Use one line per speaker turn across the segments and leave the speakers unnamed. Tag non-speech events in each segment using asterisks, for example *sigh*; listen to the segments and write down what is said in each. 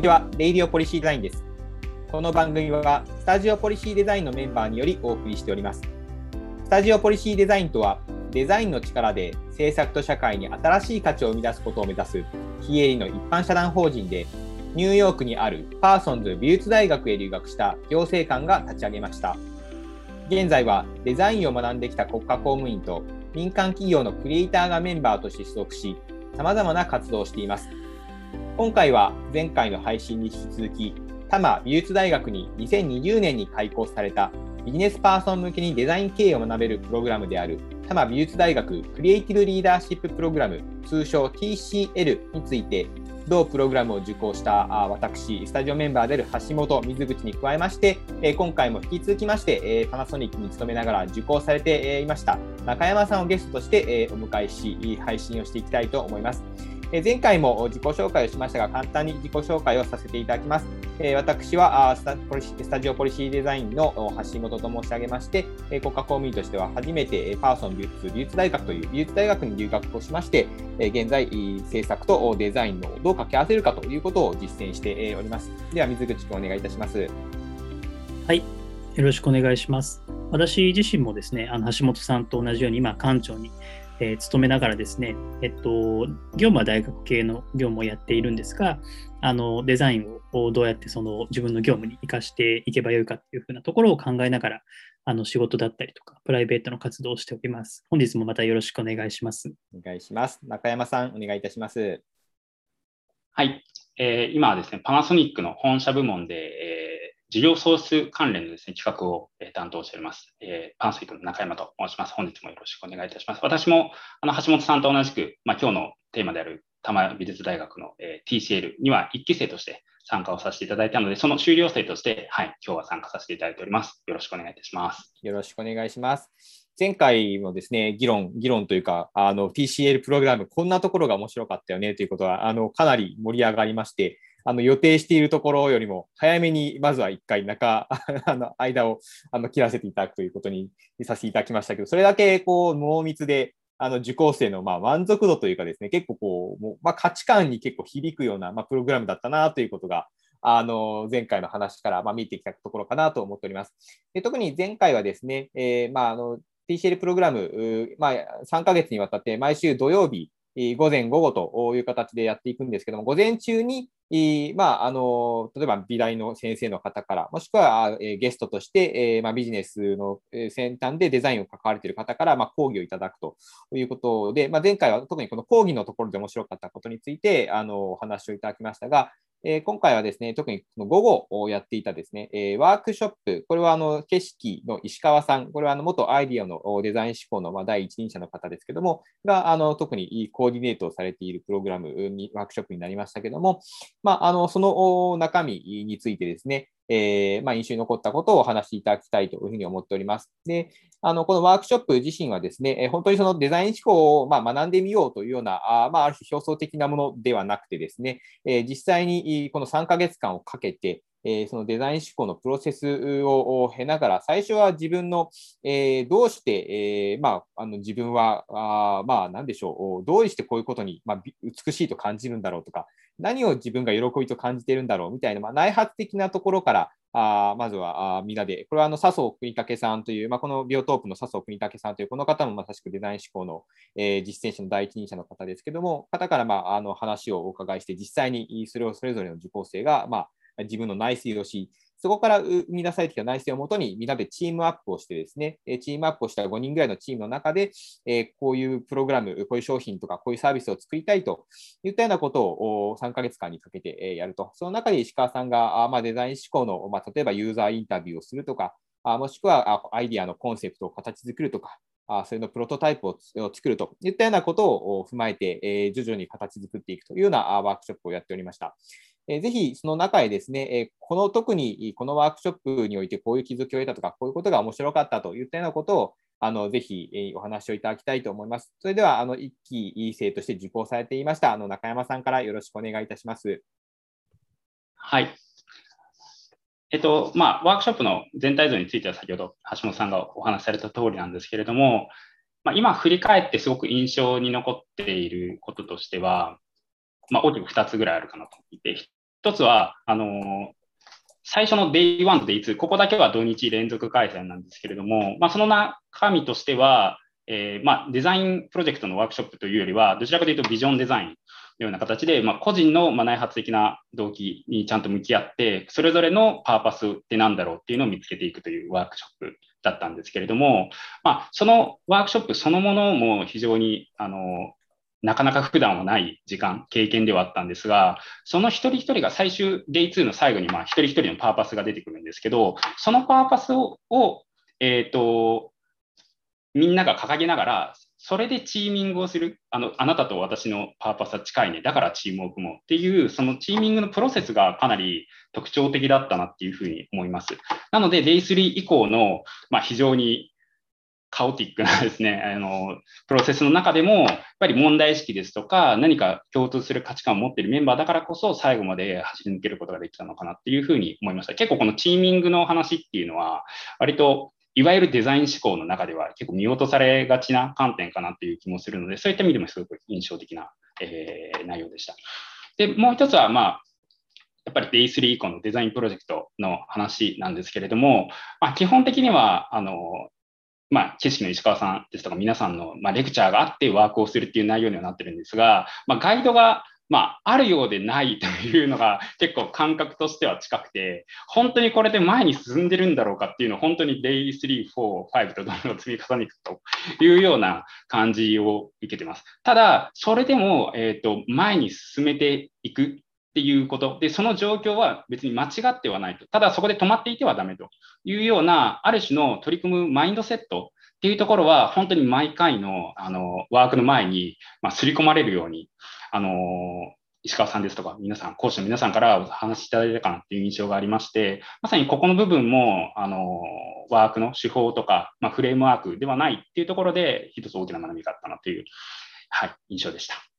にちは、 Radio Policy Design です。この番組は、 Studio Policy Design のメンバーによりお送りしております。 Studio Policy Design とは、デザインの力で政策と社会に新しい価値を生み出すことを目指す、非営利の一般社団法人で、ニューヨークにあるパーソンズ美術大学へ留学した行政官が立ち上げました。現在はデザインを学んできた国家公務員と民間企業のクリエイターがメンバーとして所属し、様々な活動をしています。今回は前回の配信に引き続き、多摩美術大学に2020年に開講されたビジネスパーソン向けにデザイン経営を学べるプログラムである多摩美術大学クリエイティブリーダーシッププログラム通称 TCL について同プログラムを受講した私、スタジオメンバーである橋本、水口に加えまして、今回も引き続きまして、パナソニックに勤めながら受講されていました中山さんをゲストとしてお迎えし、配信をしていきたいと思います。前回も自己紹介をしましたが、簡単に自己紹介をさせていただきます。私はスタスタジオポリシーデザインの橋本と申し上げまして、国家公務員としては初めてパーソン美術美術大学という美術大学に留学をしまして、現在、制作とデザインのどう掛け合わせるかということを実践しております。では、水口君お願いいたします。
はい、よろしくお願いします。私自身もですね、あの橋本さんと同じように今、館長にえー、勤めながらですね、えっと、業務は大学系の業務をやっているんですが、あのデザインをどうやってその自分の業務に生かしていけばよいかっていうふうなところを考えながら、あの仕事だったりとか、プライベートの活動をしております。本日もまたよろしくお願いします。
お願いします。中山さん、お願いいたします。
はい、えー、今はですね、パナソニックの本社部門で、えー事業創出関連のですね、企画を、え担当しております。えー、パンスイクの中山と申します。本日もよろしくお願いいたします。私も、あの、橋本さんと同じく、まあ、今日のテーマである多摩美術大学の、え、TCL には1期生として参加をさせていただいたので、その修了生として、はい、今日は参加させていただいております。よろしくお願いいたします。
よろしくお願いします。前回もですね、議論、議論というか、あの、TCL プログラム、こんなところが面白かったよねということは、あの、かなり盛り上がりまして、あの予定しているところよりも早めにまずは一回中 *laughs* あの間をあの切らせていただくということにさせていただきましたけど、それだけこう濃密であの受講生のまあ満足度というかですね、結構こう、もうまあ、価値観に結構響くようなまあプログラムだったなということが、あの前回の話からまあ見えてきたところかなと思っております。で特に前回はですね、えー、まああの TCL プログラム、まあ、3ヶ月にわたって毎週土曜日、午前午後という形でやっていくんですけども、午前中に、いまあ、あの例えば美大の先生の方から、もしくはえゲストとしてえ、まあ、ビジネスの先端でデザインを関われている方から、まあ、講義をいただくということで、まあ、前回は特にこの講義のところで面白かったことについてあのお話をいただきましたが、え今回はですね、特にこの午後をやっていたですね、えワークショップ、これはあの景色の石川さん、これはあの元アイディアのデザイン志向のま第一人者の方ですけども、があの特にコーディネートをされているプログラムに、ワークショップになりましたけども、まあ、あのその中身についてですね、えー、まあ、印象に残ったことをお話しいただきたいというふうに思っております。で、あの、このワークショップ自身はですね、え本当にそのデザイン思考を、まあ学んでみようというような、あまあ、ある種表層的なものではなくてですね、え実際にこの3ヶ月間をかけて、えそのデザイン思考のプロセスを経ながら、最初は自分の、えどうして、えまあ、あの自分は、あまあ、なんでしょう、どうしてこういうことに、まあ美しいと感じるんだろうとか、何を自分が喜びと感じているんだろうみたいな、まあ、内発的なところから、あまずはあみんなで、これはあの笹生国武さんという、まあ、このビオトープの笹生国武さんという、この方もまさしくデザイン思考の、えー、実践者の第一人者の方ですけども、方から、まあ、あの話をお伺いして、実際にそれをそれぞれの受講生が、まあ、自分の内水をし、そこから生み出されてきた内政をもとに、みんなでチームアップをしてですね、チームアップをした5人ぐらいのチームの中で、こういうプログラム、こういう商品とか、こういうサービスを作りたいといったようなことを3ヶ月間にかけてやると。その中で石川さんが、デザイン思考の、例えばユーザーインタビューをするとか、もしくはアイディアのコンセプトを形作るとか、それのプロトタイプを作るといったようなことを踏まえて、徐々に形作っていくというようなワークショップをやっておりました。えぜひその中へですね、えこの特にこのワークショップにおいてこういう気づきを得たとか、こういうことが面白かったといったようなことをあのぜひ、えお話をいただきたいと思います。それでは、あの1期生として受講されていましたあの中山さんからよろしくお願いいたします。
はい。えっと、まあ、ワークショップの全体像については先ほど橋本さんがお話しされた通りなんですけれども、まあ、今振り返ってすごく印象に残っていることとしては、まあ、大きく2つぐらいあるかなと思って一つは、あの最初の Day1 と Day2、ここだけは土日連続開催なんですけれども、まあ、その中身としては、えー、まあ、デザインプロジェクトのワークショップというよりは、どちらかというとビジョンデザインのような形で、まあ、個人の内発的な動機にちゃんと向き合って、それぞれのパーパスって何だろうっていうのを見つけていくというワークショップだったんですけれども、まあ、そのワークショップそのものも非常にあのなかなか普段はない時間、経験ではあったんですが、その一人一人が最終 Day2 の最後に、まあ、一人一人のパーパスが出てくるんですけど、そのパーパスを、えっ、ー、と、みんなが掲げながら、それでチーミングをする、あの、あなたと私のパーパスは近いね、だからチームを組もうっていう、そのチーミングのプロセスがかなり特徴的だったなっていうふうに思います。なので、Day3 以降の、まあ、非常にカオティックなですね、あの、プロセスの中でも、やっぱり問題意識ですとか、何か共通する価値観を持っているメンバーだからこそ、最後まで走り抜けることができたのかなっていうふうに思いました。結構このチーミングの話っていうのは、割といわゆるデザイン思考の中では結構見落とされがちな観点かなっていう気もするので、そういった意味でもすごく印象的な、えー、内容でした。で、もう一つは、まあ、やっぱり Day3 以降のデザインプロジェクトの話なんですけれども、まあ、基本的には、あの、まあ、知識の石川さんですとか皆さんの、まあ、レクチャーがあってワークをするっていう内容にはなってるんですが、まあ、ガイドがまあ、あるようでないというのが結構感覚としては近くて、本当にこれで前に進んでるんだろうかっていうのを本当に Day3、4、5とどんどん積み重ねていくというような感じを受けてます。ただ、それでも、えっ、ー、と、前に進めていくっていうこと。で、その状況は別に間違ってはないと。ただそこで止まっていてはダメというような、ある種の取り組むマインドセットっていうところは、本当に毎回のあのワークの前に、まあ、刷り込まれるように、あの石川さんですとか、皆さん、講師の皆さんからお話しいただいたかなっていう印象がありまして、まさにここの部分も、あの、ワークの手法とか、まあ、フレームワークではないっていうところで、一つ大きな学びがあったなという、はい、印象でした。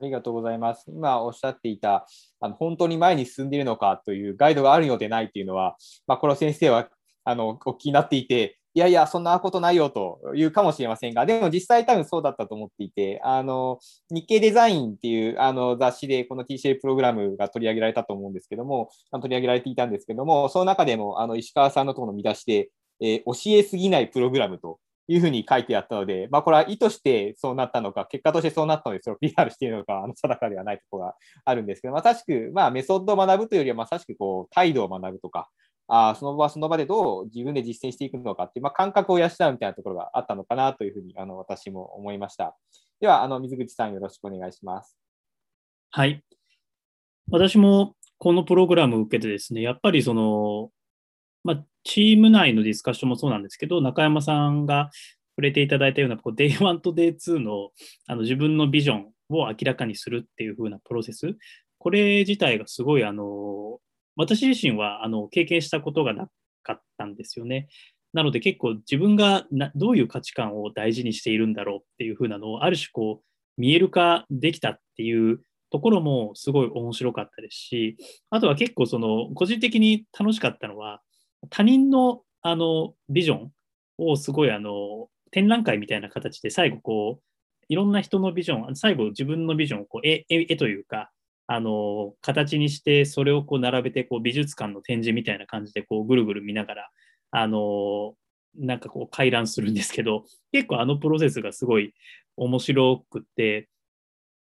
ありがとうございます。今おっしゃっていた、あの本当に前に進んでいるのかというガイドがあるのでないというのは、まあ、この先生はあのお聞きになっていて、いやいや、そんなことないよというかもしれませんが、でも実際多分そうだったと思っていて、あの、日経デザインっていうあの雑誌でこの TCL プログラムが取り上げられたと思うんですけども、取り上げられていたんですけども、その中でもあの石川さんのところの見出しで、えー、教えすぎないプログラムというふうに書いてあったので、まあ、これは意図してそうなったのか、結果としてそうなったので、それを *laughs* PR しているのか、あの定かではないところがあるんですけど、まさしく、まあ、メソッドを学ぶというよりは、まさしくこう態度を学ぶとか、あその場その場でどう自分で実践していくのかっていう、まあ、感覚を養うみたいなところがあったのかなというふうにあの私も思いました。では、あの水口さんよろしくお願いします。
はい。私もこのプログラムを受けてですね、やっぱりその、まあ、チーム内のディスカッションもそうなんですけど、中山さんが触れていただいたような、こう Day1 と Day2 のあの自分のビジョンを明らかにするっていう風なプロセス、これ自体がすごいあの私自身はあの経験したことがなかったんですよね。なので結構自分がなどういう価値観を大事にしているんだろうっていう風なのをある種こう見える化できたっていうところもすごい面白かったですし、あとは結構その個人的に楽しかったのは他人のあのビジョンをすごいあの展覧会みたいな形で最後こういろんな人のビジョン、最後自分のビジョンをこう絵絵というかあの、形にして、それをこう並べて、こう美術館の展示みたいな感じで、こうぐるぐる見ながら、あの、なんかこう回覧するんですけど、結構あのプロセスがすごい面白くって、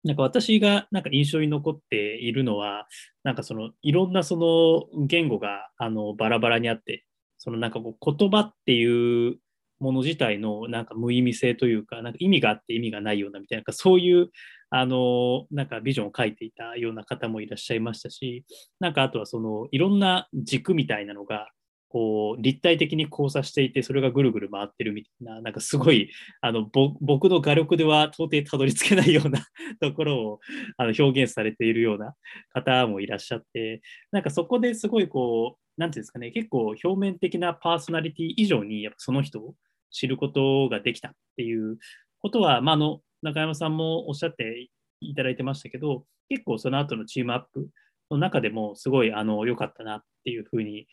なんか私がなんか印象に残っているのは、なんかそのいろんなその言語があのバラバラにあって、そのなんかこう言葉っていうもの自体のなんか無意味性というか、なんか意味があって意味がないようなみたいな、なそういうあの、なんかビジョンを書いていたような方もいらっしゃいましたし、なんかあとはそのいろんな軸みたいなのが、こう立体的に交差していて、それがぐるぐる回ってるみたいな、なんかすごい、あの僕の画力では到底たどり着けないような *laughs* ところをあの表現されているような方もいらっしゃって、なんかそこですごいこう、なんていうんですかね、結構表面的なパーソナリティ以上に、やっぱその人を知ることができたっていうことは、まあ、あの中山さんもおっしゃっていただいてましたけど、結構その後のチームアップの中でもすごいあの良かったなっていうふうに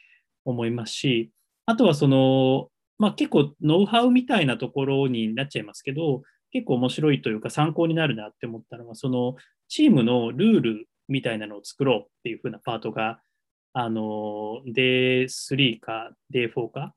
思いますし、あとはその、まあ、結構ノウハウみたいなところになっちゃいますけど、結構面白いというか参考になるなって思ったのは、そのチームのルールみたいなのを作ろうっていう風なパートが、あの、Day3 か Day4 か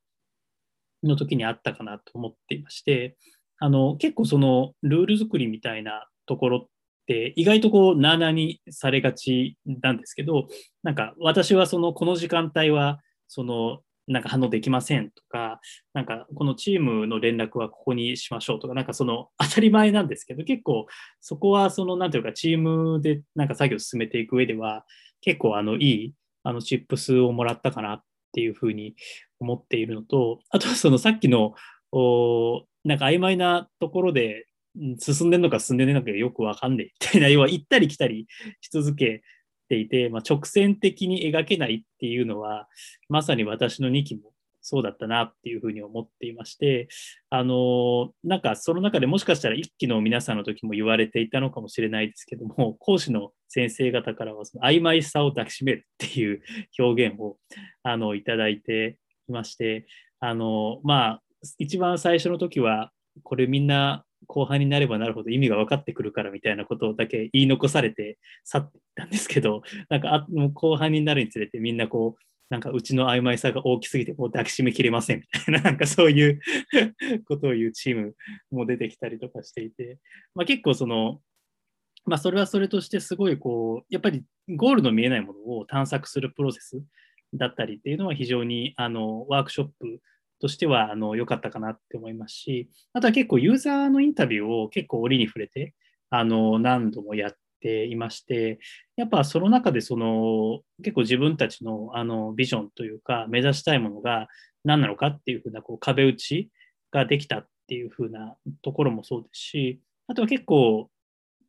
の時にあったかなと思っていまして、あの、結構そのルール作りみたいなところって意外とこう、なあなあにされがちなんですけど、なんか私はその、この時間帯は、その、なんか反応できませんとか、なんかこのチームの連絡はここにしましょうとか、なんかその当たり前なんですけど、結構そこはそのなんていうかチームでなんか作業を進めていく上では、結構あのいいあのチップスをもらったかなっていうふうに思っているのと、あとはそのさっきのおなんか曖昧なところで進んでるのか進んでないのかよくわかんないみたいな、要は行ったり来たりし続けていて、まあ、直線的に描けないっていうのは、まさに私の2期もそうだったなっていうふうに思っていまして、あの、なんかその中でもしかしたら1期の皆さんの時も言われていたのかもしれないですけども、講師の先生方からはその曖昧さを抱きしめるっていう表現をあのいただいていまして、あの、まあ、一番最初の時は、これみんな後半になればなるほど意味が分かってくるからみたいなことだけ言い残されて去っていったんですけど、*laughs* なんかあもう後半になるにつれてみんなこう、なんかうちの曖昧さが大きすぎてもう抱きしめきれませんみたいな、*laughs* なんかそういうことを言うチームも出てきたりとかしていて、まあ、結構その、まあ、それはそれとしてすごいこう、やっぱりゴールの見えないものを探索するプロセスだったりっていうのは非常にあのワークショップとしては良かったかなって思いますし、あとは結構ユーザーのインタビューを結構折に触れてあの何度もやっていまして、やっぱその中でその結構自分たちのあのビジョンというか目指したいものが何なのかっていうふうなこう壁打ちができたっていうふうなところもそうですし、あとは結構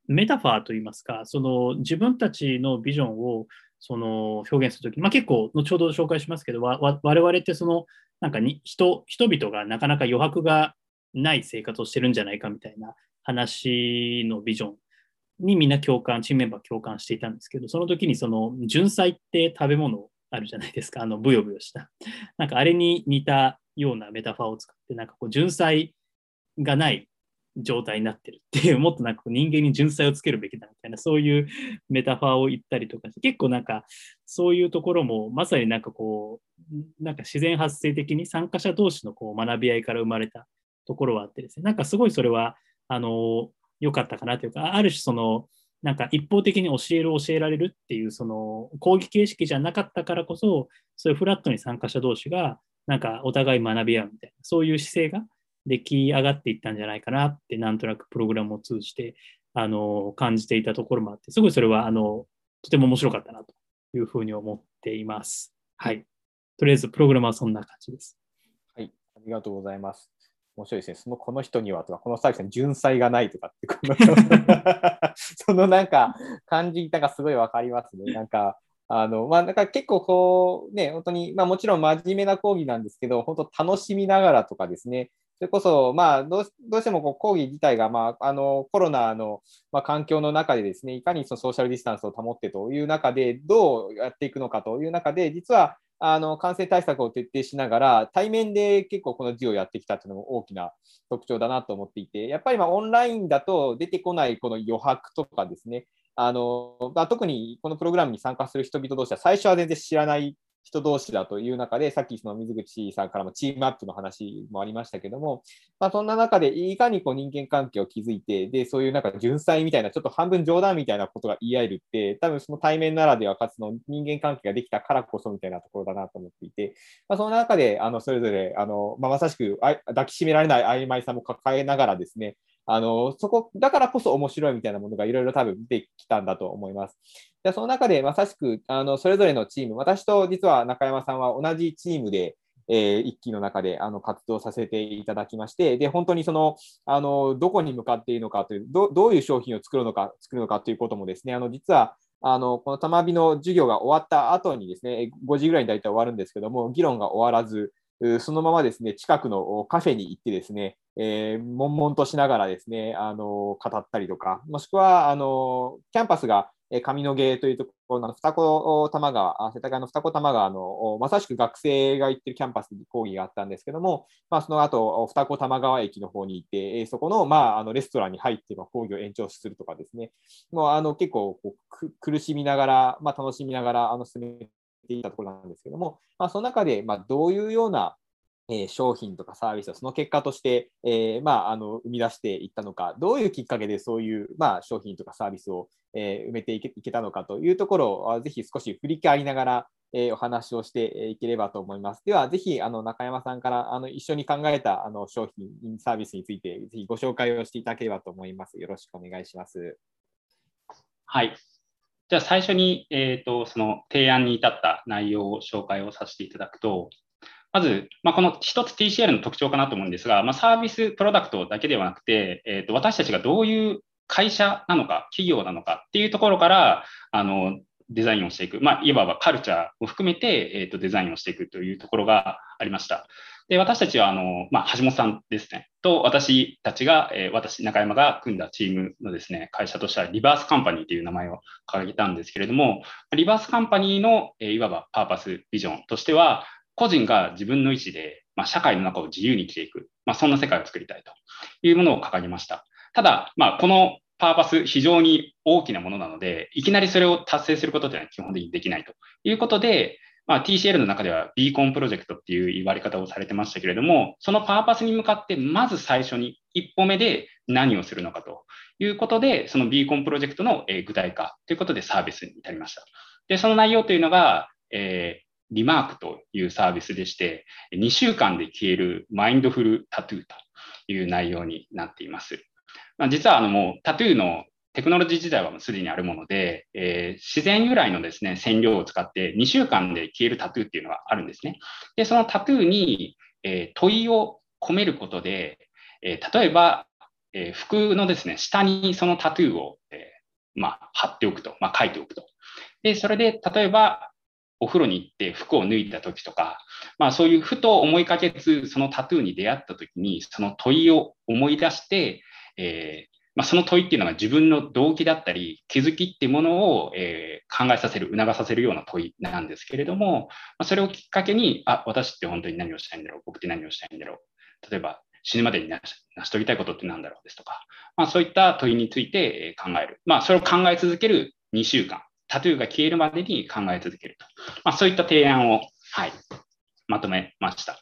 メタファーといいますか、その自分たちのビジョンをその表現するとき、まあ、結構後ほど紹介しますけど、我々ってそのなんかに人人々がなかなか余白がない生活をしてるんじゃないかみたいな話のビジョンにみんな共感、チームメンバー共感していたんですけど、その時にその純菜って食べ物あるじゃないですか、あのブヨブヨした。なんかあれに似たようなメタファーを使って、なんかこう純菜がない状態になってるっていう、もっとなんか人間に純粋をつけるべきだみたいな、そういうメタファーを言ったりとかして、結構なんかそういうところもまさになんかこう、なんか自然発生的に参加者同士のこう学び合いから生まれたところはあってですね、なんかすごいそれは、あの、良かったかなというか、ある種その、なんか一方的に教える教えられるっていうその講義形式じゃなかったからこそそういうフラットに参加者同士がなんかお互い学び合うみたいなそういう姿勢が出来上がっていったんじゃないかなって、なんとなくプログラムを通じて、あの、感じていたところもあって、すごいそれは、あの、とても面白かったなというふうに思っています。はい。とりあえず、プログラムはそんな感じです。
はい。ありがとうございます。面白いですね。そのこの人にはとか、このサービスに純才がないとかって、この *laughs* そのなんか感じたがすごいわかりますね。なんか、あの、まあ、なんか結構こう、ね、本当に、まあもちろん真面目な講義なんですけど、本当楽しみながらとかですね、それこそ、まあ、どうどうしてもこう講義自体が、まあ、あのコロナの、まあ、環境の中でですね、いかにそのソーシャルディスタンスを保ってという中で、どうやっていくのかという中で、実はあの感染対策を徹底しながら、対面で結構この授業をやってきたというのも大きな特徴だなと思っていて、やっぱりまオンラインだと出てこないこの余白とかですね、あのまあ、特にこのプログラムに参加する人々同士は最初は全然知らない人同士だという中で、さっきその水口さんからもチームアップの話もありましたけども、まあ、そんな中でいかにこう人間関係を築いて、で、そういうなんか純粋みたいな、ちょっと半分冗談みたいなことが言い合えるって、多分その対面ならではかつの人間関係ができたからこそみたいなところだなと思っていて、まあ、その中で、あの、それぞれ、あの、まあ、まさしく抱きしめられない曖昧さも抱えながらですね、あの、そこ、だからこそ面白いみたいなものがいろいろ多分出てきたんだと思います。でその中でまさしく、あの、それぞれのチーム、私と実は中山さんは同じチームで、えー、一期の中であの活動させていただきまして、で、本当にその、あの、どこに向かっているのかという、どどういう商品を作るのか、作るのかということもですね、あの、実は、あの、この多摩美の授業が終わった後にですね、5時ぐらいに大体終わるんですけども、議論が終わらず、そのままですね、近くのカフェに行ってですね、えー、悶々としながらですね、あの、語ったりとか、もしくは、あの、キャンパスが上野毛というところの二子玉川、世田谷の二子玉川の、まさしく学生が行ってるキャンパスに講義があったんですけども、まあ、その後、二子玉川駅の方に行って、そこの,、まあ、あのレストランに入って講義を延長するとかですね、もうあの結構こう苦しみながら、まあ、楽しみながらあの進めていたところなんですけども、まあ、その中で、ま、どういうようなえ商品とかサービスをその結果として、えー、まあ、あの生み出していったのか、どういうきっかけでそういう、まあ、商品とかサービスを、えー、埋めていけいけたのかというところを、ぜひ少し振り返りながら、えー、お話をしていければと思います。では、ぜひあの中山さんからあの一緒に考えたあの商品、サービスについて、ぜひご紹介をしていただければと思います。よろしくお願いします。
はい。じゃあ最初に、えーと、その提案に至った内容を紹介をさせていただくと、まず、まあ、この一つ TCL の特徴かなと思うんですが、まあ、サービスプロダクトだけではなくて、えー、と私たちがどういう会社なのか、企業なのかっていうところから、あのデザインをしていく、まあ、いわばカルチャーを含めて、えー、とデザインをしていくというところがありました。で私たちはあの、まあ、橋本さんですね、と私たちが、えー、私、中山が組んだチームのですね会社としては、リバースカンパニーという名前を掲げたんですけれども、リバースカンパニーの、えー、いわばパーパスビジョンとしては、個人が自分の意思で、まあ、社会の中を自由に生きていく、まあ、そんな世界を作りたいというものを掲げました。ただ、まあ、このパーパス、非常に大きなものなので、いきなりそれを達成することというのは基本的にできないということで、まあ、TCL の中ではビーコンプロジェクトっていう言われ方をされてましたけれども、そのパーパスに向かって、まず最初に一歩目で何をするのかということで、そのビーコンプロジェクトの具体化ということでサービスに至りました。で、その内容というのが、えーリマークというサービスでして、2週間で消えるマインドフルタトゥーという内容になっています。まあ、実はあのもうタトゥーのテクノロジー自体はすでにあるもので、えー、自然由来のですね、染料を使って2週間で消えるタトゥーっていうのがあるんですね。で、そのタトゥーに、えー、問いを込めることで、えー、例えば、え服のですね、下にそのタトゥーを、えまあ、貼っておくと、まあ、書いておくと。で、それで、例えば、お風呂に行って服を脱いだ時とか、まあそういうふと思いかけつ、そのタトゥーに出会った時に、その問いを思い出して、えー、まあ、その問いっていうのが自分の動機だったり、気づきっていうものを、えー、考えさせる、促させるような問いなんですけれども、まあ、それをきっかけに、あ、私って本当に何をしたいんだろう、僕って何をしたいんだろう。例えば、死ぬまでに成し遂げたいことって何だろうですとか、まあ、そういった問いについて考える。まあ、それを考え続ける2週間。タトゥーが消えるまでに考え続けると。まあ、そういった提案を、はい、まとめました。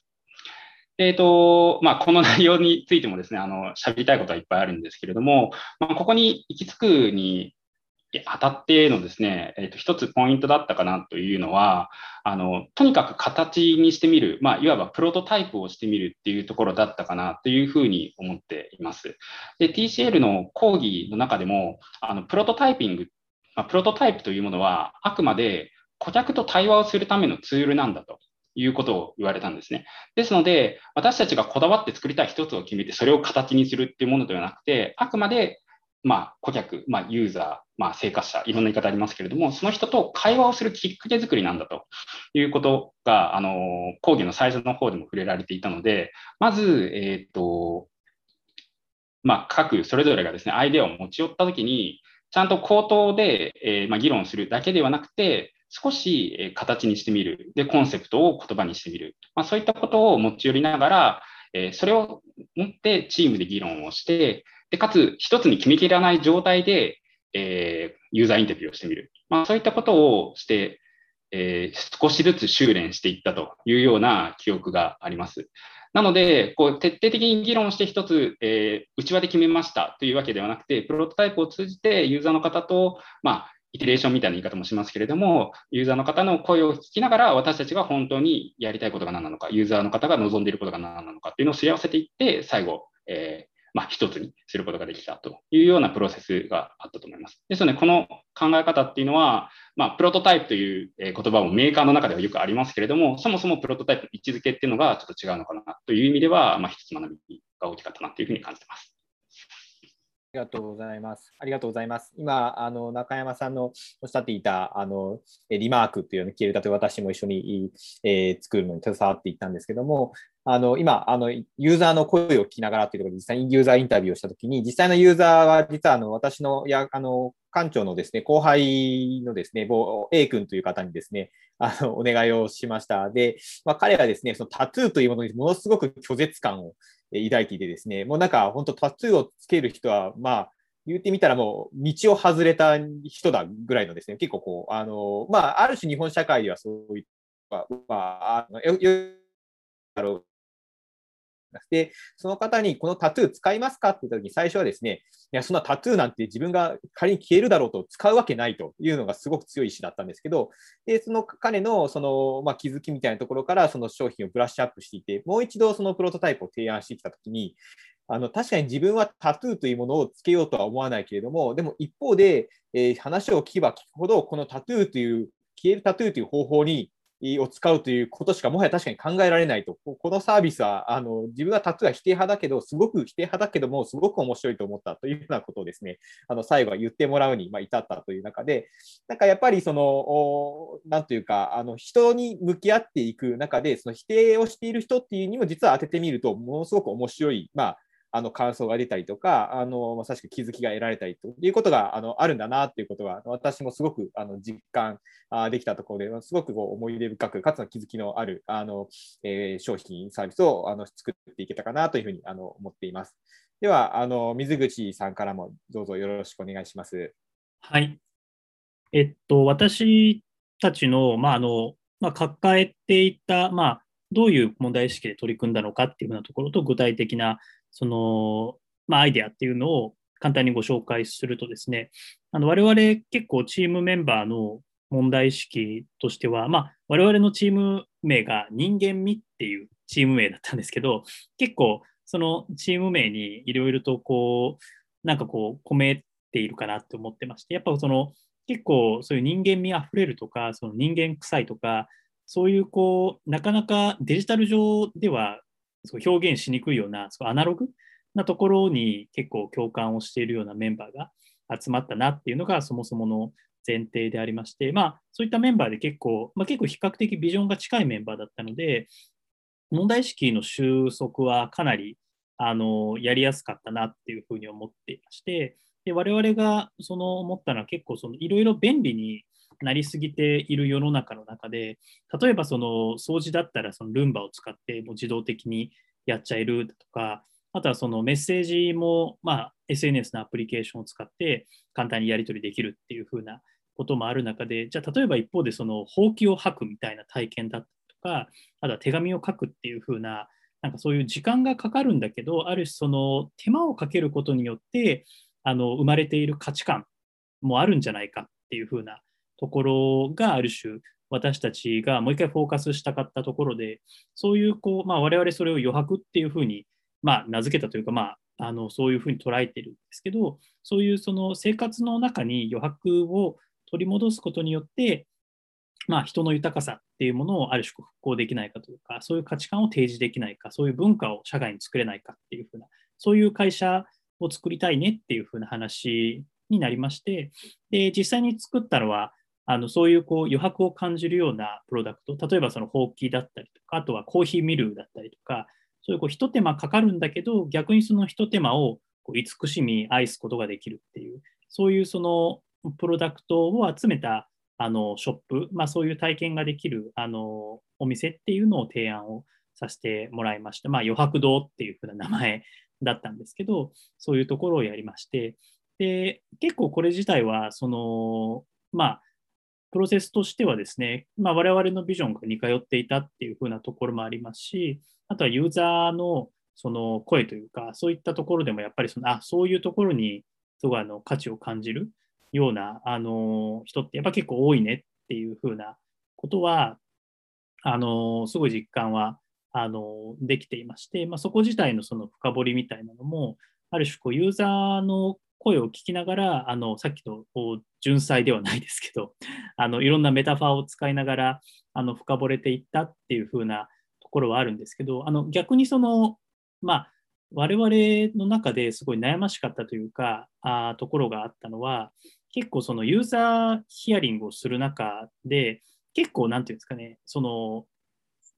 え、ー、と、まあ、この内容についてもですね、あの、喋りたいことはいっぱいあるんですけれども、まあ、ここに行き着くにあたってのですね、えー、と一つポイントだったかなというのは、あの、とにかく形にしてみる、まあ、いわばプロトタイプをしてみるっていうところだったかなというふうに思っています。TCL の講義の中でも、あの、プロトタイピングまあ、プロトタイプというものは、あくまで顧客と対話をするためのツールなんだということを言われたんですね。ですので、私たちがこだわって作りたい一つを決めて、それを形にするっていうものではなくて、あくまで、まあ、顧客、まあ、ユーザー、まあ、生活者、いろんな言い方ありますけれども、その人と会話をするきっかけ作りなんだということが、あの、講義の最初の方でも触れられていたので、まず、えっ、ー、と、まあ、各それぞれがですね、アイデアを持ち寄ったときに、ちゃんと口頭で、えー、まあ、議論するだけではなくて、少し、形にしてみる。で、コンセプトを言葉にしてみる。まあ、そういったことを持ち寄りながら、え、それを持ってチームで議論をして、でかつ、一つに決めきらない状態で、えー、ユーザーインタビューをしてみる。まあ、そういったことをして、えー、少しずつ修練していったというような記憶があります。なので、こう徹底的に議論して一つ、えー、内輪で決めましたというわけではなくて、プロトタイプを通じてユーザーの方と、まあ、イテレーションみたいな言い方もしますけれども、ユーザーの方の声を聞きながら、私たちが本当にやりたいことが何なのか、ユーザーの方が望んでいることが何なのかっていうのをすり合わせていって、最後、えー、まあ、一つにすることができたというようなプロセスがあったと思います。ですので、この考え方っていうのは、まあ、プロトタイプという言葉もメーカーの中ではよくありますけれども、そもそもプロトタイプの位置づけっていうのがちょっと違うのかなという意味では、まあ、一つ学びが大きかったなというふうに感じてます。
ありがとうございます。ありがとうございます。今、あの中山さんのおっしゃっていたあのリマークっていうのを消えたと私も一緒に、えー、作るのに携わっていったんですけども、あの今あの、ユーザーの声を聞きながらというところで、実際にユーザーインタビューをしたときに、実際のユーザーは実はあの私のやあの館長のですね、後輩のですね、A 君という方にですね、あの、お願いをしました。で、まあ、彼はですね、そのタトゥーというものにものすごく拒絶感を抱いていてですね、もうなんか本当タトゥーをつける人は、まあ、言ってみたらもう道を外れた人だぐらいのですね、結構こう、あの、まあ、ある種日本社会ではそういった、まあ、あのよよで、その方にこのタトゥー使いますか？って言った時に最初はですね、いや、そんなタトゥーなんて自分が仮に消えるだろうと使うわけないというのがすごく強い意志だったんですけど、で、その彼のその、まあ、気づきみたいなところからその商品をブラッシュアップしていて、もう一度そのプロトタイプを提案してきたときに、あの確かに自分はタトゥーというものをつけようとは思わないけれども、でも一方で、えー、話を聞けば聞くほど、このタトゥーという、消えるタトゥーという方法にを使うということしかもはや確かに考えられないと。このサービスはあの自分はタトゥーは否定派だけど、すごく否定派だけども、すごく面白いと思ったというようなことをですね、あの最後は言ってもらうに、至ったという中で、なんかやっぱりその、なんというか、あの人に向き合っていく中で、その否定をしている人っていうにも実は当ててみると、ものすごく面白い、まあ、あの感想が出たりとか、あのまさしく気づきが得られたりということがあのあるんだなということは、私もすごくあの実感あできたところで、すごくこう思い出深く、かつの気づきのあるあの、えー、商品、サービスをあの作っていけたかなというふうにあの思っています。ではあの、水口さんからもどうぞよろしくお願いします。
はい。えっと、私たちの、まああのまあ、抱えていた、まあ、どういう問題意識で取り組んだのかっていうふうなところと、具体的なその、まあ、アイデアっていうのを簡単にご紹介するとですね、あの我々結構チームメンバーの問題意識としては、まあ、我々のチーム名が人間味っていうチーム名だったんですけど、結構そのチーム名にいろいろとこう、なんかこう、込めているかなって思ってまして、やっぱその結構そういう人間味あふれるとか、その人間臭いとか、そういうこう、なかなかデジタル上では表現しにくいようなアナログなところに結構共感をしているようなメンバーが集まったなっていうのがそもそもの前提でありまして、まあ、そういったメンバーで結構、まあ、結構比較的ビジョンが近いメンバーだったので、問題意識の収束はかなりあのやりやすかったなっていうふうに思っていまして、で我々がその思ったのは結構いろいろ便利になりすぎている世の中の中で、例えばその掃除だったらそのルンバを使ってもう自動的にやっちゃえるとか、あとはそのメッセージも、まあ、SNS のアプリケーションを使って簡単にやり取りできるっていう風なこともある中で、じゃあ例えば一方でそのほうきを吐くみたいな体験だったりとか、あとは手紙を書くっていう風な、なんかそういう時間がかかるんだけど、ある種その手間をかけることによってあの生まれている価値観もあるんじゃないかっていう風なところがある種私たちがもう一回フォーカスしたかったところでそういうこう、まあ、我々それを余白っていうふうに、まあ、名付けたというか、まあ、あのそういうふうに捉えてるんですけどそういうその生活の中に余白を取り戻すことによって、まあ、人の豊かさっていうものをある種復興できないかというかそういう価値観を提示できないかそういう文化を社会に作れないかっていうふうなそういう会社を作りたいねっていうふうな話になりましてで実際に作ったのはあのそういうこう余白を感じるようなプロダクト、例えばそのほうきだったりとか、あとはコーヒーミルだったりとか、そういうこう一手間かかるんだけど、逆にその一手間をこう慈しみ愛すことができるっていう、そういうそのプロダクトを集めたあのショップ、まあ、そういう体験ができるあのお店っていうのを提案をさせてもらいました。まあ、余白堂っていうふうな名前だったんですけど、そういうところをやりまして、で結構これ自体は、その、まあ、プロセスとしてはですね、まあ、我々のビジョンが似通っていたっていうふうなところもありますし、あとはユーザーのその声というか、そういったところでもやっぱりその、あそういうところにすごいあの価値を感じるようなあの人ってやっぱ結構多いねっていうふうなことは、あのすごい実感はあのできていまして、まあ、そこ自体のその深掘りみたいなのも、ある種こうユーザーの声を聞きながら、あのさっきの純粋ではないですけど、*laughs* あのいろんなメタファーを使いながらあの深掘れていったっていう風なところはあるんですけど、あの逆にその、まあ、我々の中ですごい悩ましかったというか、あところがあったのは、結構そのユーザーヒアリングをする中で、結構なんていうんですかね、その、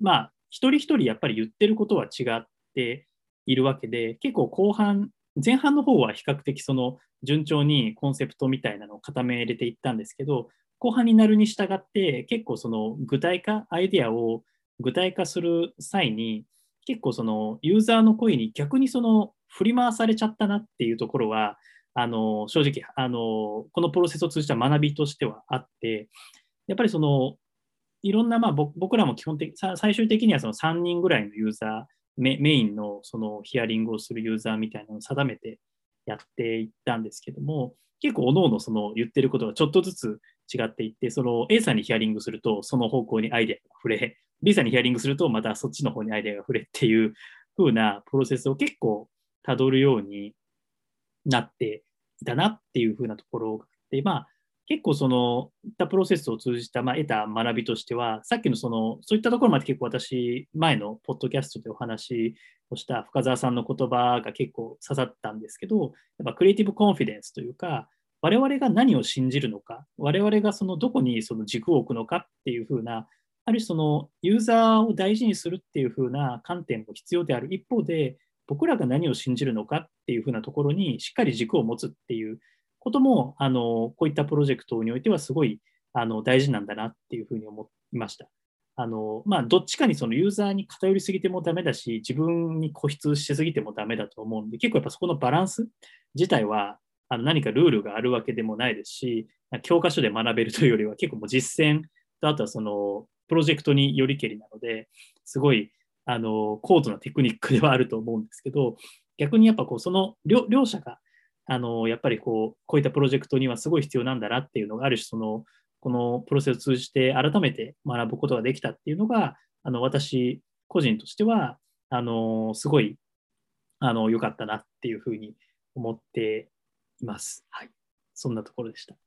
まあ、一人一人やっぱり言ってることは違っているわけで、結構後半前半の方は比較的その順調にコンセプトみたいなのを固め入れていったんですけど、後半になるに従って結構その具体化、アイデアを具体化する際に結構そのユーザーの声に逆にその振り回されちゃったなっていうところはあの正直あのこのプロセスを通じた学びとしてはあってやっぱりそのいろんな、まあ、僕らも基本的最終的にはその3人ぐらいのユーザーメメインのそのヒアリングをするユーザーみたいなのを定めてやっていったんですけども結構おのおのその言ってることがちょっとずつ違っていって、その A さんにヒアリングすると、その方向にアイデアが触れ、B さんにヒアリングすると、またそっちの方にアイデアが触れっていう風なプロセスを結構たどるようになっていたなっていう風なところがあって、まあ、結構その、いったプロセスを通じた、まあ、得た学びとしては、さっきのその、そういったところまで結構私、前のポッドキャストでお話をした深澤さんの言葉が結構刺さったんですけど、やっぱクリエイティブコンフィデンスというか、我々が何を信じるのか、我々がそのどこにその軸を置くのかっていうふうな、ある種そのユーザーを大事にするっていうふうな観点も必要である一方で、僕らが何を信じるのかっていうふうなところにしっかり軸を持つっていうことも、あのこういったプロジェクトにおいてはすごいあの大事なんだなっていうふうに思いました。あのまあ、どっちかにそのユーザーに偏りすぎてもダメだし、自分に固執しすぎてもダメだと思うんで、結構やっぱそこのバランス自体はあの何かルールがあるわけでもないですし、教科書で学べるというよりは結構もう実践と、あとはそのプロジェクトによりけりなので、すごいあの高度なテクニックではあると思うんですけど、逆にやっぱこうその両両者があのやっぱりこうこういったプロジェクトにはすごい必要なんだなっていうのがある種そのこのプロセスを通じて改めて学ぶことができたっていうのがあの私個人としてはあのすごいあの良かったなっていうふうに思っています。はい、そんなところでした。あ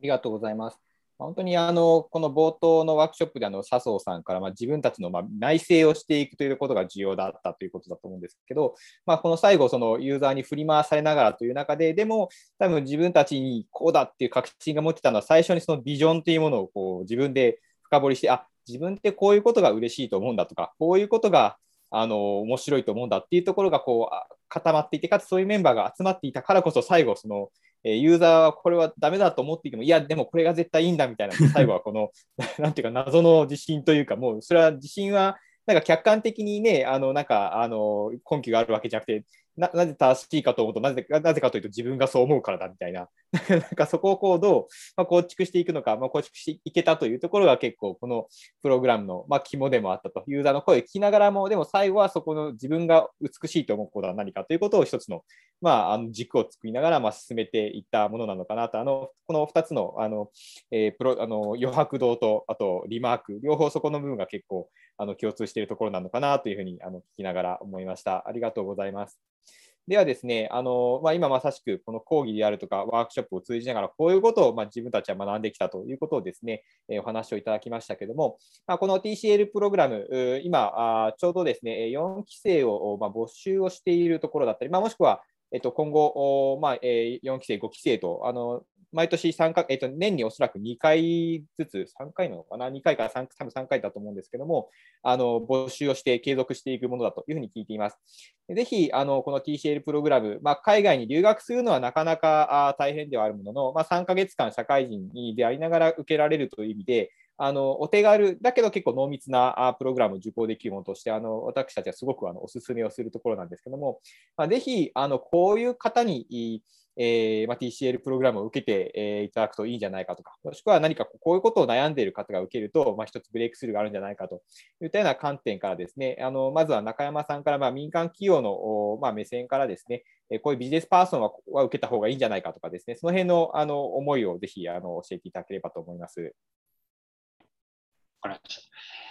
りがとうございます。本当にあのこの冒頭のワークショップであの笹生さんからま自分たちのま内省をしていくということが重要だったということだと思うんですけど、まあ、この最後、そのユーザーに振り回されながらという中で、でも多分自分たちにこうだっていう確信が持ってたのは、最初にそのビジョンというものをこう自分で深掘りして、あ自分ってこういうことが嬉しいと思うんだとか、こういうことがあの面白いと思うんだっていうところがこう固まっていて、かつそういうメンバーが集まっていたからこそ、最後、そのユーザーはこれはダメだと思っていても、いや、でもこれが絶対いいんだみたいな、*laughs* 最後はこの、*laughs* なんていうか、謎の自信というか、もうそれは自信は、なんか客観的にね、あのなんかあの根拠があるわけじゃなくて、ななぜ正しいかと思うとなぜ、なぜかというと自分がそう思うからだみたいな、*laughs* なんかそこをこうどう、まあ、構築していくのか、まあ、構築していけたというところが結構このプログラムの、まあ、肝でもあったと、ユーザーの声を聞きながらも、でも最後はそこの自分が美しいと思うことは何かということを一つの,、まあ、あの軸を作りながらまあ進めていったものなのかなと、あのこの2つのあの、えー、プロあの余白堂とあとリマーク、両方そこの部分が結構あの共通しているところなのかなというふうにあの聞きながら思いました。ありがとうございます。ではですね、あのまあ、今まさしくこの講義であるとかワークショップを通じながらこういうことをまあ自分たちは学んできたということをですね、えお話をいただきましたけれども、まあ、この TCL プログラム、今あちょうどですね、4期生をま募集をしているところだったり、まあ、もしくはえっと、今後、まあえ4期生、5期生とあの毎年3回、えっと、年におそらく2回ずつ、3回なのかな、2回から3、多分3回だと思うんですけども、あの募集をして継続していくものだというふうに聞いています。ぜひ、あのこの TCL プログラム、まあ、海外に留学するのはなかなか大変ではあるものの、まあ、3ヶ月間社会人でありながら受けられるという意味で、あのお手軽だけど結構濃密なプログラムを受講できるものとしてあの私たちはすごくあのお勧めをするところなんですけども、まあ、ぜひあのこういう方にえーまあ、TCL プログラムを受けて、えー、いただくといいんじゃないかとか、もしくは何かこういうことを悩んでいる方が受けると、まあ、一つブレイクスルーがあるんじゃないかといったような観点からですね、あのまずは中山さんから、まあ、民間企業の、まあ、目線からですね、こういうビジネスパーソンはは受けた方がいいんじゃないかとかですね、その辺のあの思いをぜひあの教えていただければと思います。わ
かりました。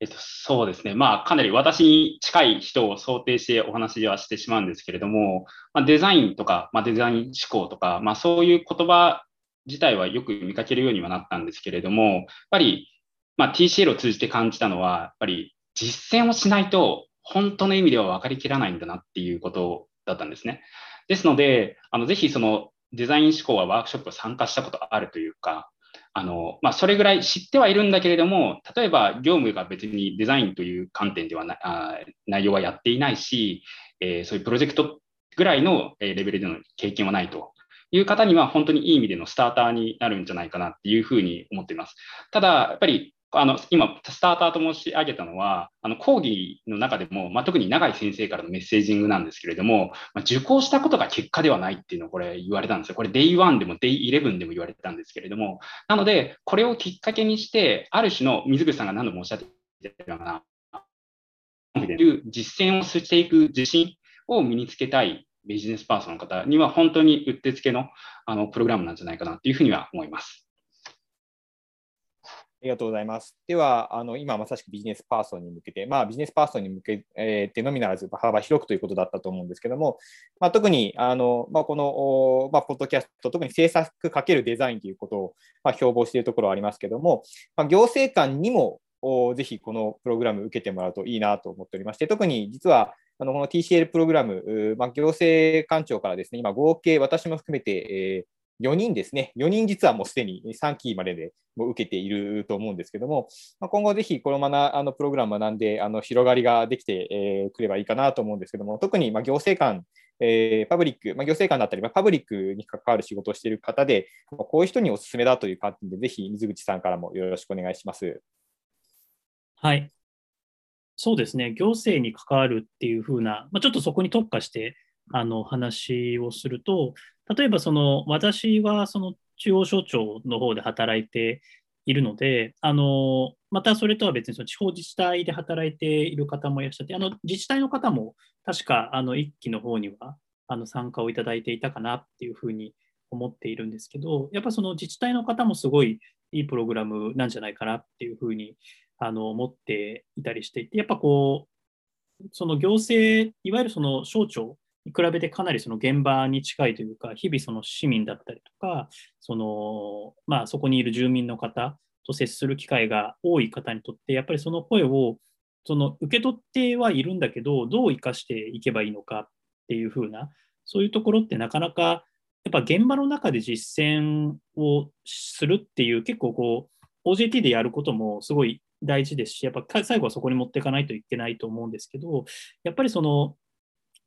えっと、そうですね。まあ、かなり私に近い人を想定してお話はしてしまうんですけれども、まあ、デザインとか、まあ、デザイン思考とか、まあ、そういう言葉自体はよく見かけるようにはなったんですけれども、やっぱり、まあ、TCL を通じて感じたのは、やっぱり実践をしないと、本当の意味では分かりきらないんだなっていうことだったんですね。ですので、あのぜひそのデザイン思考はワークショップ参加したことあるというか、あの、まあ、それぐらい知ってはいるんだけれども、例えば業務が別にデザインという観点ではなあ内容はやっていないし、えー、そういうプロジェクトぐらいのレベルでの経験はないという方には、本当にいい意味でのスターターになるんじゃないかなっていうふうに思っています。ただ、やっぱりあの今、スターターと申し上げたのは、あの講義の中でも、まあ、特に永井先生からのメッセージングなんですけれども、まあ、受講したことが結果ではないっていうのをこれ言われたんですよ。これ Day1 でも Day11 でも言われてたんですけれども、なので、これをきっかけにして、ある種の水口さんが何度もおっしゃってたような、実践をしていく自信を身につけたいビジネスパーソンの方には、本当にうってつけのあのプログラムなんじゃないかなというふうには思います。
ありがとうございます。では、あの今まさしくビジネスパーソンに向けて、まあ、ビジネスパーソンに向けてのみならず幅広くということだったと思うんですけども、まあ、特にあの、まあ、この、まあ、ポッドキャスト、特に制作×デザインということを、まあ、標榜しているところはありますけども、まあ、行政官にもぜひこのプログラム受けてもらうといいなと思っておりまして、特に実はあのこの TCL プログラム、まあ、行政官庁からですね、今合計私も含めて、えー4人ですね、4人実はもうすでに3期まででも受けていると思うんですけども、まあ、今後ぜひこのままあのプログラム学んであの広がりができてく、えー、ればいいかなと思うんですけども、特にま行政官、えー、パブリック、まあ、行政官だったり、まあ、パブリックに関わる仕事をしている方で、まあ、こういう人にお勧めだという観点で、ぜひ水口さんからもよろしくお願いします。
はい。そうですね、行政に関わるっていうふうな、まあ、ちょっとそこに特化してあの話をすると、例えばその私はその中央省庁の方で働いているので、あのまたそれとは別にその地方自治体で働いている方もいらっしゃって、あの自治体の方も確かあの1期の方にはあの参加をいただいていたかなっていうふうに思っているんですけど、やっぱその自治体の方もすごいいいプログラムなんじゃないかなっていうふうにあの思っていたりしていて、やっぱこう、その行政、いわゆるその省庁に比べてかなりその現場に近いというか、日々その市民だったりとか、そのまあ、そこにいる住民の方と接する機会が多い方にとって、やっぱりその声をその受け取ってはいるんだけど、どう生かしていけばいいのかっていう風な、そういうところってなかなかやっぱ現場の中で実践をするっていう結構こう OJT でやることもすごい大事ですし、やっぱ最後はそこに持っていかないといけないと思うんですけど、やっぱりその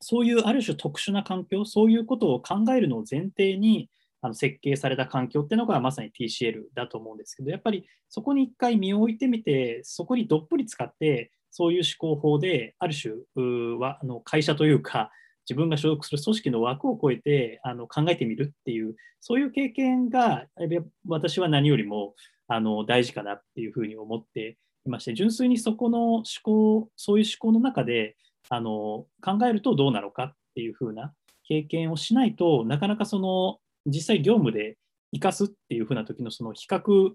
そういうある種特殊な環境、そういうことを考えるのを前提にあの設計された環境っていうのがまさに TCL だと思うんですけど、やっぱりそこに一回身を置いてみて、そこにどっぷり使って、そういう思考法で、ある種はあの会社というか、自分が所属する組織の枠を超えてあの考えてみるっていう、そういう経験が私は何よりもあの大事かなっていうふうに思っていまして、純粋にそこの思考、そういう思考の中で、あの考えるとどうなのかっていう風な経験をしないとなかなかその実際業務で生かすっていう風な時のその比較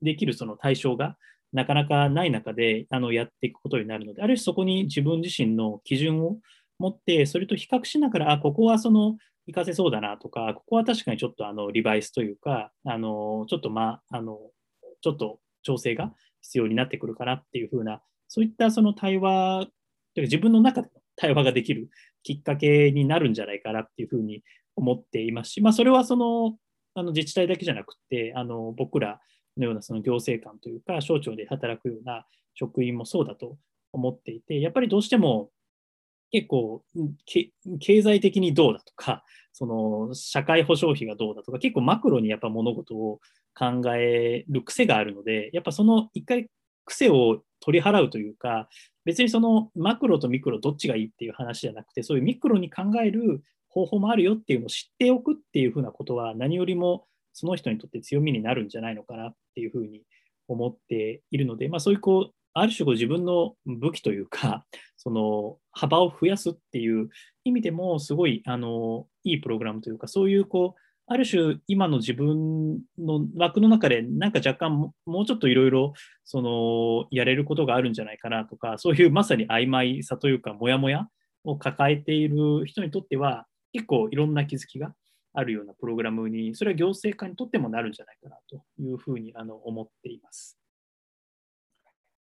できるその対象がなかなかない中であのやっていくことになるのである種そこに自分自身の基準を持ってそれと比較しながらあここはその活かせそうだなとかここは確かにちょっとあのリバイスというかあのちょっとまああのちょっと調整が必要になってくるかなっていう風なそういったその対話というか自分の中での対話ができるきっかけになるんじゃないかなっていうふうに思っていますし、まあ、それはそのあの自治体だけじゃなくてあの僕らのようなその行政官というか省庁で働くような職員もそうだと思っていてやっぱりどうしても結構経済的にどうだとかその社会保障費がどうだとか結構マクロにやっぱ物事を考える癖があるのでやっぱその一回癖を取り払うというか別にそのマクロとミクロどっちがいいっていう話じゃなくて、そういうミクロに考える方法もあるよっていうのを知っておくっていうふうなことは何よりもその人にとって強みになるんじゃないのかなっていうふうに思っているので、まあ、そういうこうある種自分の武器というか、その幅を増やすっていう意味でも、すごいあのいいプログラムというか、そういうこうある種今の自分の枠の中でなんか若干もうちょっといろいろそのやれることがあるんじゃないかなとかそういうまさに曖昧さというかモヤモヤを抱えている人にとっては結構いろんな気づきがあるようなプログラムにそれは行政家にとってもなるんじゃないかなというふうにあの思っています。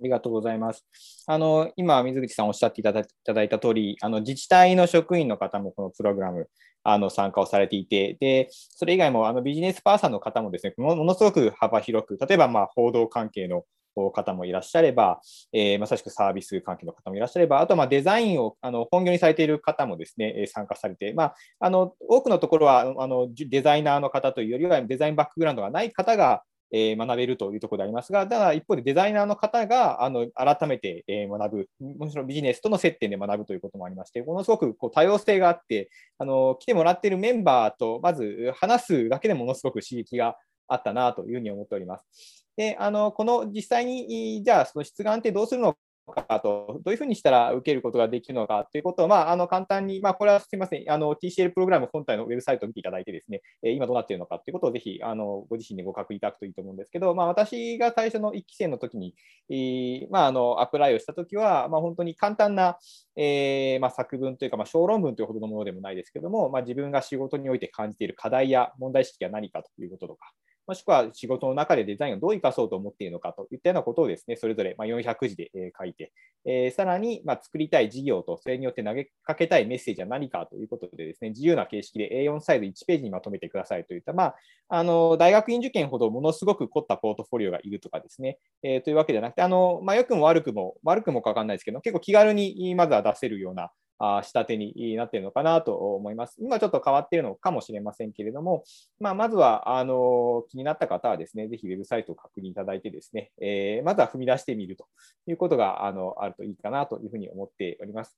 ありがとうございます。あの今、水口さんおっしゃっていただいた通り、あの自治体の職員の方もこのプログラムあの参加をされていて、でそれ以外もあのビジネスパーソンの方もですねものすごく幅広く、例えばま報道関係の方もいらっしゃれば、えー、まさしくサービス関係の方もいらっしゃれば、あとはデザインをあの本業にされている方もですね、参加されて、まあ、あの多くのところはあのデザイナーの方というよりは、デザインバックグラウンドがない方がえ学べるというところでありますが、ただ一方でデザイナーの方があの改めて、え学ぶ、もちろんビジネスとの接点で学ぶということもありまして、ものすごくこう多様性があって、あの来てもらっているメンバーとまず話すだけでものすごく刺激があったなというふうに思っております。であのこの実際に、じゃあ、その出願ってどうするのかと、どういうふうにしたら受けることができるのかということを、まあ、あの簡単に、まあ、これはすみません、あの TCL プログラム本体のウェブサイトを見ていただいてですね、今どうなっているのかということをぜひあのご自身でご確認いただくといいと思うんですけど、まあ、私が最初の1期生の時に、えー、まあ、あのアプライをしたときは、まあ、本当に簡単な、えー、まあ、作文というか、まあ、小論文というほどのものでもないですけども、まあ、自分が仕事において感じている課題や問題意識は何かということとか、もしくは仕事の中でデザインをどう生かそうと思っているのかといったようなことをですね、それぞれ400字で書いて、え、さらにま作りたい事業とそれによって投げかけたいメッセージは何かということでですね、自由な形式で A4 サイズ1ページにまとめてくださいといった、まあ、あの大学院受験ほどものすごく凝ったポートフォリオがいるとかですね、えー、というわけではなくて、あのまあ、良くも悪くも、悪くもかかんないですけど、結構気軽にまずは出せるようなあ仕立てになっているのかなと思います。今ちょっと変わっているのかもしれませんけれども、まあ、まずはあの気になった方はですね、ぜひウェブサイトを確認いただいてですね、えー、まずは踏み出してみるということがあのあるといいかなというふうに思っております。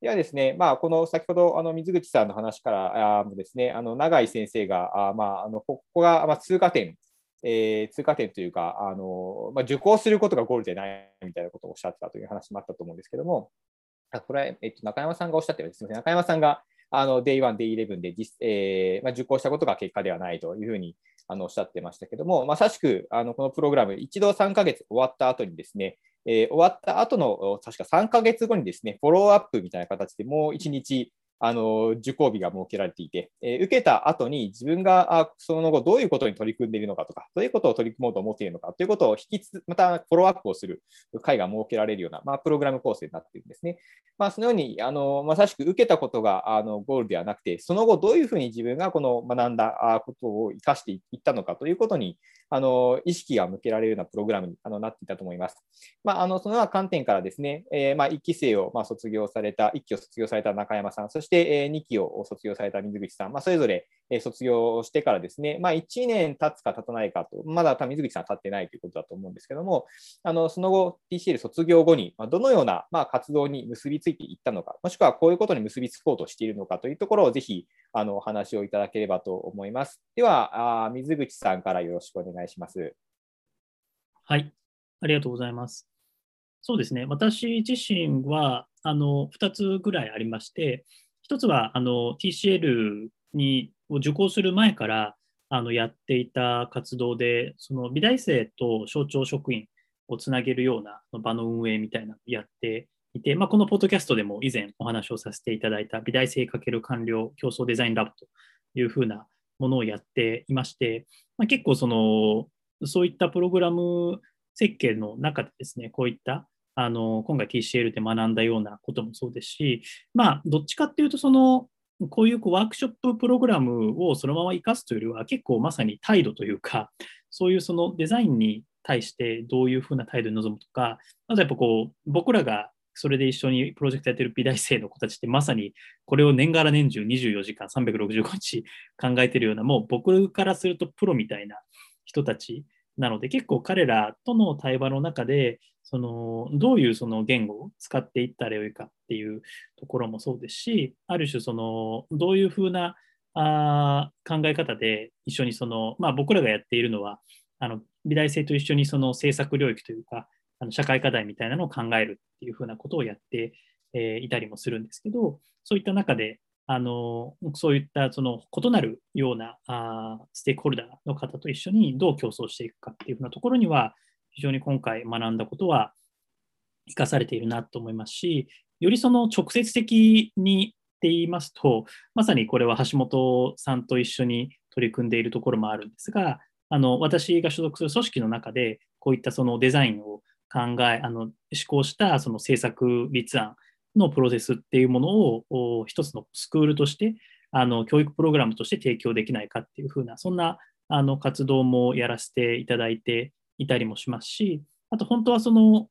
ではですね、まあ、この先ほどあの水口さんの話からもですね、あの永井先生が、あまあ、あのここが、ま通過点えー、通過点というか、あのまあ、受講することがゴールじゃないみたいなことをおっしゃってたという話もあったと思うんですけども、あこれは、えっと、中山さんがおっしゃったように、すみません、中山さんがあの Day1、Day11 で実、えーまあ、受講したことが結果ではないというふうにあのおっしゃってましたけども、まさしくあのこのプログラム、一度3ヶ月終わった後にですね、えー、終わった後の確か3ヶ月後にですね、フォローアップみたいな形でもう1日、あの受講日が設けられていて、え、受けた後に自分があその後どういうことに取り組んでいるのかとか、どういうことを取り組もうと思っているのかということを引きつつまたフォローアップをする会が設けられるような、まあ、プログラム構成になっているんですね。まあ、そのようにあのまさしく受けたことがあのゴールではなくて、その後どういうふうに自分がこの学んだことを生かしていったのかということにあの意識が向けられるようなプログラムにあのなっていたと思います。まあ、あのそのような観点からですね、えー、まあ、1期生をま卒業された、1期を卒業された中山さん、して、え2期を卒業された水口さん、まあ、それぞれ、え卒業してからですね、まあ、1年経つか経たないかと、まだ多分水口さん経ってないということだと思うんですけども、あのその後、TCL 卒業後に、まどのような、ま活動に結びついていったのか、もしくはこういうことに結びつこうとしているのかというところをぜひあのお話をいただければと思います。では、あ水口さんからよろしくお願いします。
はい、ありがとうございます。そうですね、私自身はあの2つぐらいありまして、1つはあの TCL にを受講する前からあのやっていた活動で、その美大生と省庁職員をつなげるような場の運営みたいなのをやっていて、まあ、このポッドキャストでも以前お話をさせていただいた美大生×官僚競争デザインラボというふうなものをやっていまして、まあ、結構そのそういったプログラム設計の中でですね、こういったあの今回 TCL で学んだようなこともそうですし、まあ、どっちかっていうと、そのこういうワークショッププログラムをそのまま生かすというよりは、結構まさに態度というか、そういうそのデザインに対してどういうふうな態度に臨むとか、あとやっぱこう、僕らがそれで一緒にプロジェクトやってる美大生の子たちってまさにこれを年がら年中24時間365日考えてるようなもう僕からするとプロみたいな人たちなので結構彼らとの対話の中でそのどういうその言語を使っていったらよいかっていうところもそうですしある種そのどういうふうなあ考え方で一緒にその、まあ、僕らがやっているのはあの美大生と一緒にその政策領域というかあの社会課題みたいなのを考えるっていうふうなことをやって、え、いたりもするんですけどそういった中であのそういったその異なるようなあステークホルダーの方と一緒にどう競争していくかっていうふうなところには非常に今回学んだことは生かされているなと思いますしよりその直接的にって言いますとまさにこれは橋本さんと一緒に取り組んでいるところもあるんですがあの私が所属する組織の中でこういったそのデザインを考えあの思考したその政策立案のプロセスっていうものを一つのスクールとしてあの教育プログラムとして提供できないかっていうふうなそんなあの活動もやらせていただいていたりもしますしあと本当はその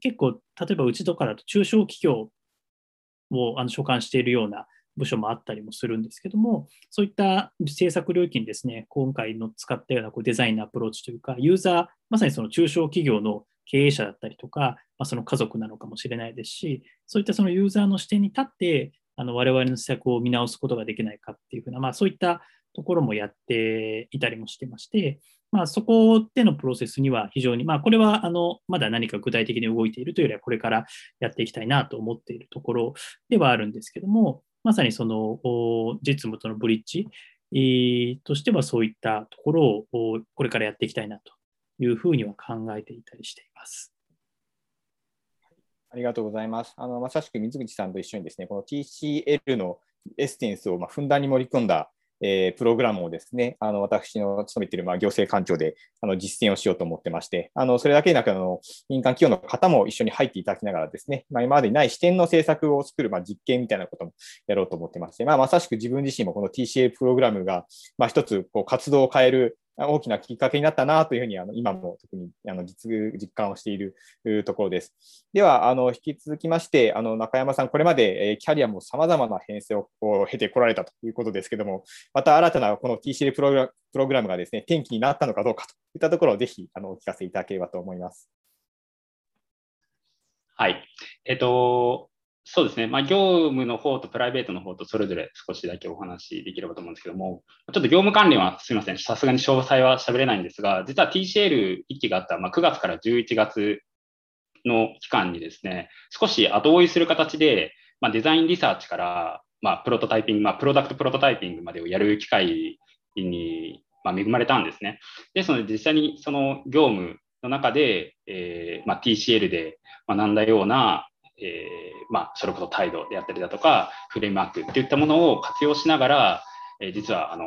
結構、例えばうちとかだと中小企業をあの所管しているような部署もあったりもするんですけども、そういった制作領域にですね、今回の使ったようなこうデザインのアプローチというか、ユーザー、まさにその中小企業の経営者だったりとか、まあ、その家族なのかもしれないですし、そういったそのユーザーの視点に立って、あの我々の施策を見直すことができないかっていうふうな、まあ、そういったところもやっていたりもしてまして、まあ、そこでのプロセスには非常に、まあ、これはあのまだ何か具体的に動いているというよりは、これからやっていきたいなと思っているところではあるんですけども、まさにその実務とのブリッジとしては、そういったところをこれからやっていきたいなというふうには考えていたりしています。
ありがとうございます。あのまさしく水口さんと一緒にですね、この TCL のエッセンスをまふんだんに盛り込んだえー、プログラムをですね、あの私の勤めているまあ行政官庁であの実践をしようと思ってまして、あのそれだけでなくあの、民間企業の方も一緒に入っていただきながらですね、まあ、今までにない視点の政策を作るまあ実験みたいなこともやろうと思ってまして、まあ、まさしく自分自身もこの TCA プログラムがまあ一つこう活動を変える大きなきっかけになったなというふうにあの今も特にあの実実感をしているところです。では、あの引き続きまして、あの中山さん、これまでキャリアもさまざまな編成を経てこられたということですけども、また新たなこの TCL プログラプログラムがですね転機になったのかどうかといったところをぜひあのお聞かせいただければと思います。
はい。えっと、そうですね、まあ、業務の方とプライベートの方とそれぞれ少しだけお話しできればと思うんですけども、ちょっと業務関連はすみません、さすがに詳細は喋れないんですが、実は TCL 1期があった、まあ、9月から11月の期間にですね、少し後追いする形で、まあ、デザインリサーチから、まあ、プロトタイピング、まあ、プロダクトプロトタイピングまでをやる機会に、まあ、恵まれたんですね。ですので、実際にその業務の中で、えーまあ、TCL で学んだようなえー、まあ、それこそ態度であったりだとか、フレームワークっていったものを活用しながら、え、実はあの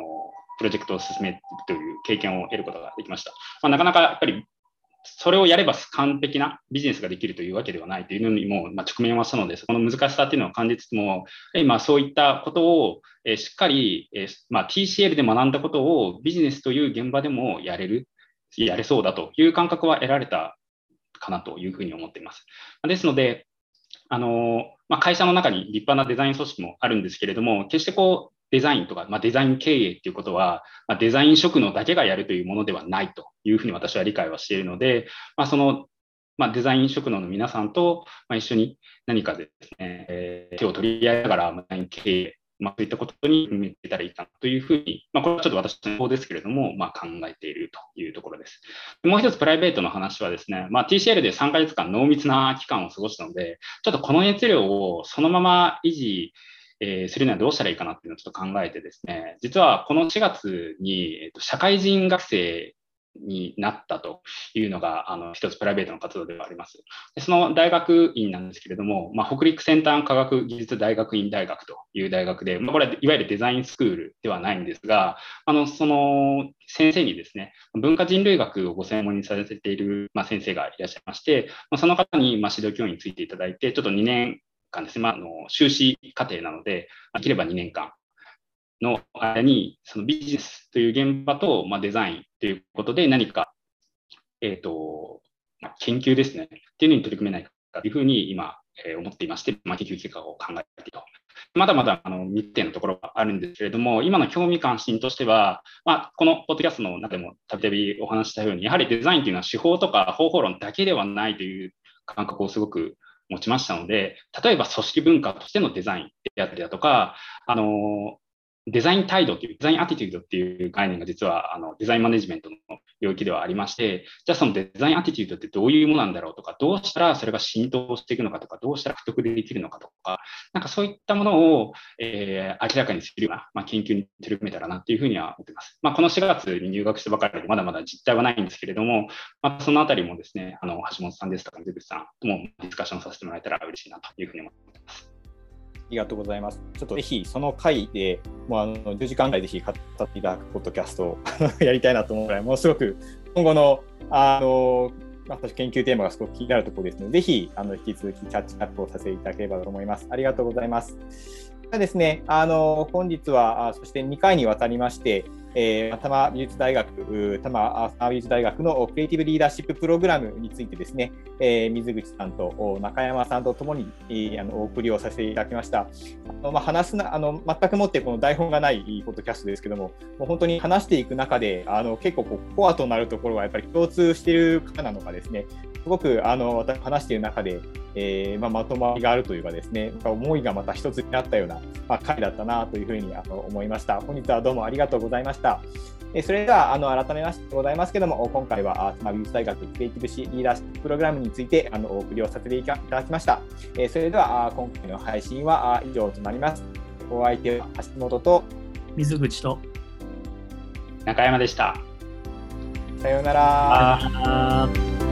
プロジェクトを進めるという経験を得ることができました。まあ、なかなかやっぱりそれをやれば完璧なビジネスができるというわけではないというのにも、まあ、直面はしたので、そこの難しさっていうのを感じつつも、今そういったことを、えしっかり、えまあ、TCL で学んだことをビジネスという現場でもやれる、やれそうだという感覚は得られたかなというふうに思っています。ですので、あのまあ、会社の中に立派なデザイン組織もあるんですけれども、決してこうデザインとか、まあ、デザイン経営っていうことは、まあ、デザイン職能だけがやるというものではないというふうに私は理解はしているので、まあ、その、まあ、デザイン職能の皆さんと、まあ、一緒に何かですね、えー、手を取り合いながら、デザイン経営まあ、そういったことに踏みていたらいいかなというふうに、まあ、これはちょっと私の方ですけれども、まあ、考えているというところです。もう一つプライベートの話はですね、まあ、TCL で3ヶ月間濃密な期間を過ごしたので、ちょっとこの熱量をそのまま維持えするにはどうしたらいいかなっていうのをちょっと考えてですね、実はこの4月に、えっと、社会人学生になったというのが、あの、一つプライベートの活動ではあります。その大学院なんですけれども、まあ、北陸先端科学技術大学院大学という大学で、まあ、これはいわゆるデザインスクールではないんですが、あの、その先生にですね、文化人類学をご専門にされている、まあ、先生がいらっしゃいまして、まあ、その方に、まあ、指導教員についていただいて、ちょっと2年間ですね、まあ、あの修士課程なので、できれば2年間、の間に、そのビジネスという現場と、まあ、デザインということで何か、えっ、ー、と、まあ、研究ですね、っていうのに取り組めないかというふうに今、えー、思っていまして、まあ、研究結果を考えていると。まだまだあの未定のところがあるんですけれども、今の興味関心としては、まあ、このポッドキャストの中でもたびたびお話したように、やはりデザインというのは手法とか方法論だけではないという感覚をすごく持ちましたので、例えば組織文化としてのデザインであったりだとか、あのデザイン態度という、デザインアティテュードっていう概念が実はあのデザインマネジメントの領域ではありまして、じゃあそのデザインアティテュードってどういうものなんだろうとか、どうしたらそれが浸透していくのかとか、どうしたら獲得できるのかとか、なんかそういったものを、えー、明らかにするような、まあ、研究に取り組めたらなっていうふうには思っています。まあ、この4月に入学したばかりでまだまだ実態はないんですけれども、まあ、そのあたりもですね、あの橋本さんですとか、水口さんともディスカッションさせてもらえたら嬉しいなというふうに思っています。
りがとうございます。ちょっとぜひその回で、もうあの10時間ぐらいぜひ語っていただくポッドキャストを *laughs* やりたいなと思うぐらい、ものすごく今後のあの私研究テーマがすごく気になるところですので、ぜひあの引き続きキャッチアップをさせていただければと思います。ありがとうございます。ですね、あの本日は、そして2回にわたりまして、えー、多摩美術大学、多摩美術大学のクリエイティブリーダーシッププログラムについてですね、えー、水口さんと中山さんとともに、えー、あのお送りをさせていただきました。あのまあ、話すなあの全くもってこの台本がないポッドキャストですけども、もう本当に話していく中で、あの結構こうコアとなるところはやっぱり共通している方なのかですね、すごくあの私話している中で、えーまあ、まとまりがあるというかですね、思いがまた一つになったような、まあ、回だったなというふうにあの思いました。本日はどうもありがとうございました。えそれではあの改めましてございますけども、今回は妻美術大学クリエイティブシリーダーシッププログラムについてあのお送りをさせていただきました。えそれでは今回の配信は以上となります。お相手は橋本と
水口と
中山でした。
さようなら。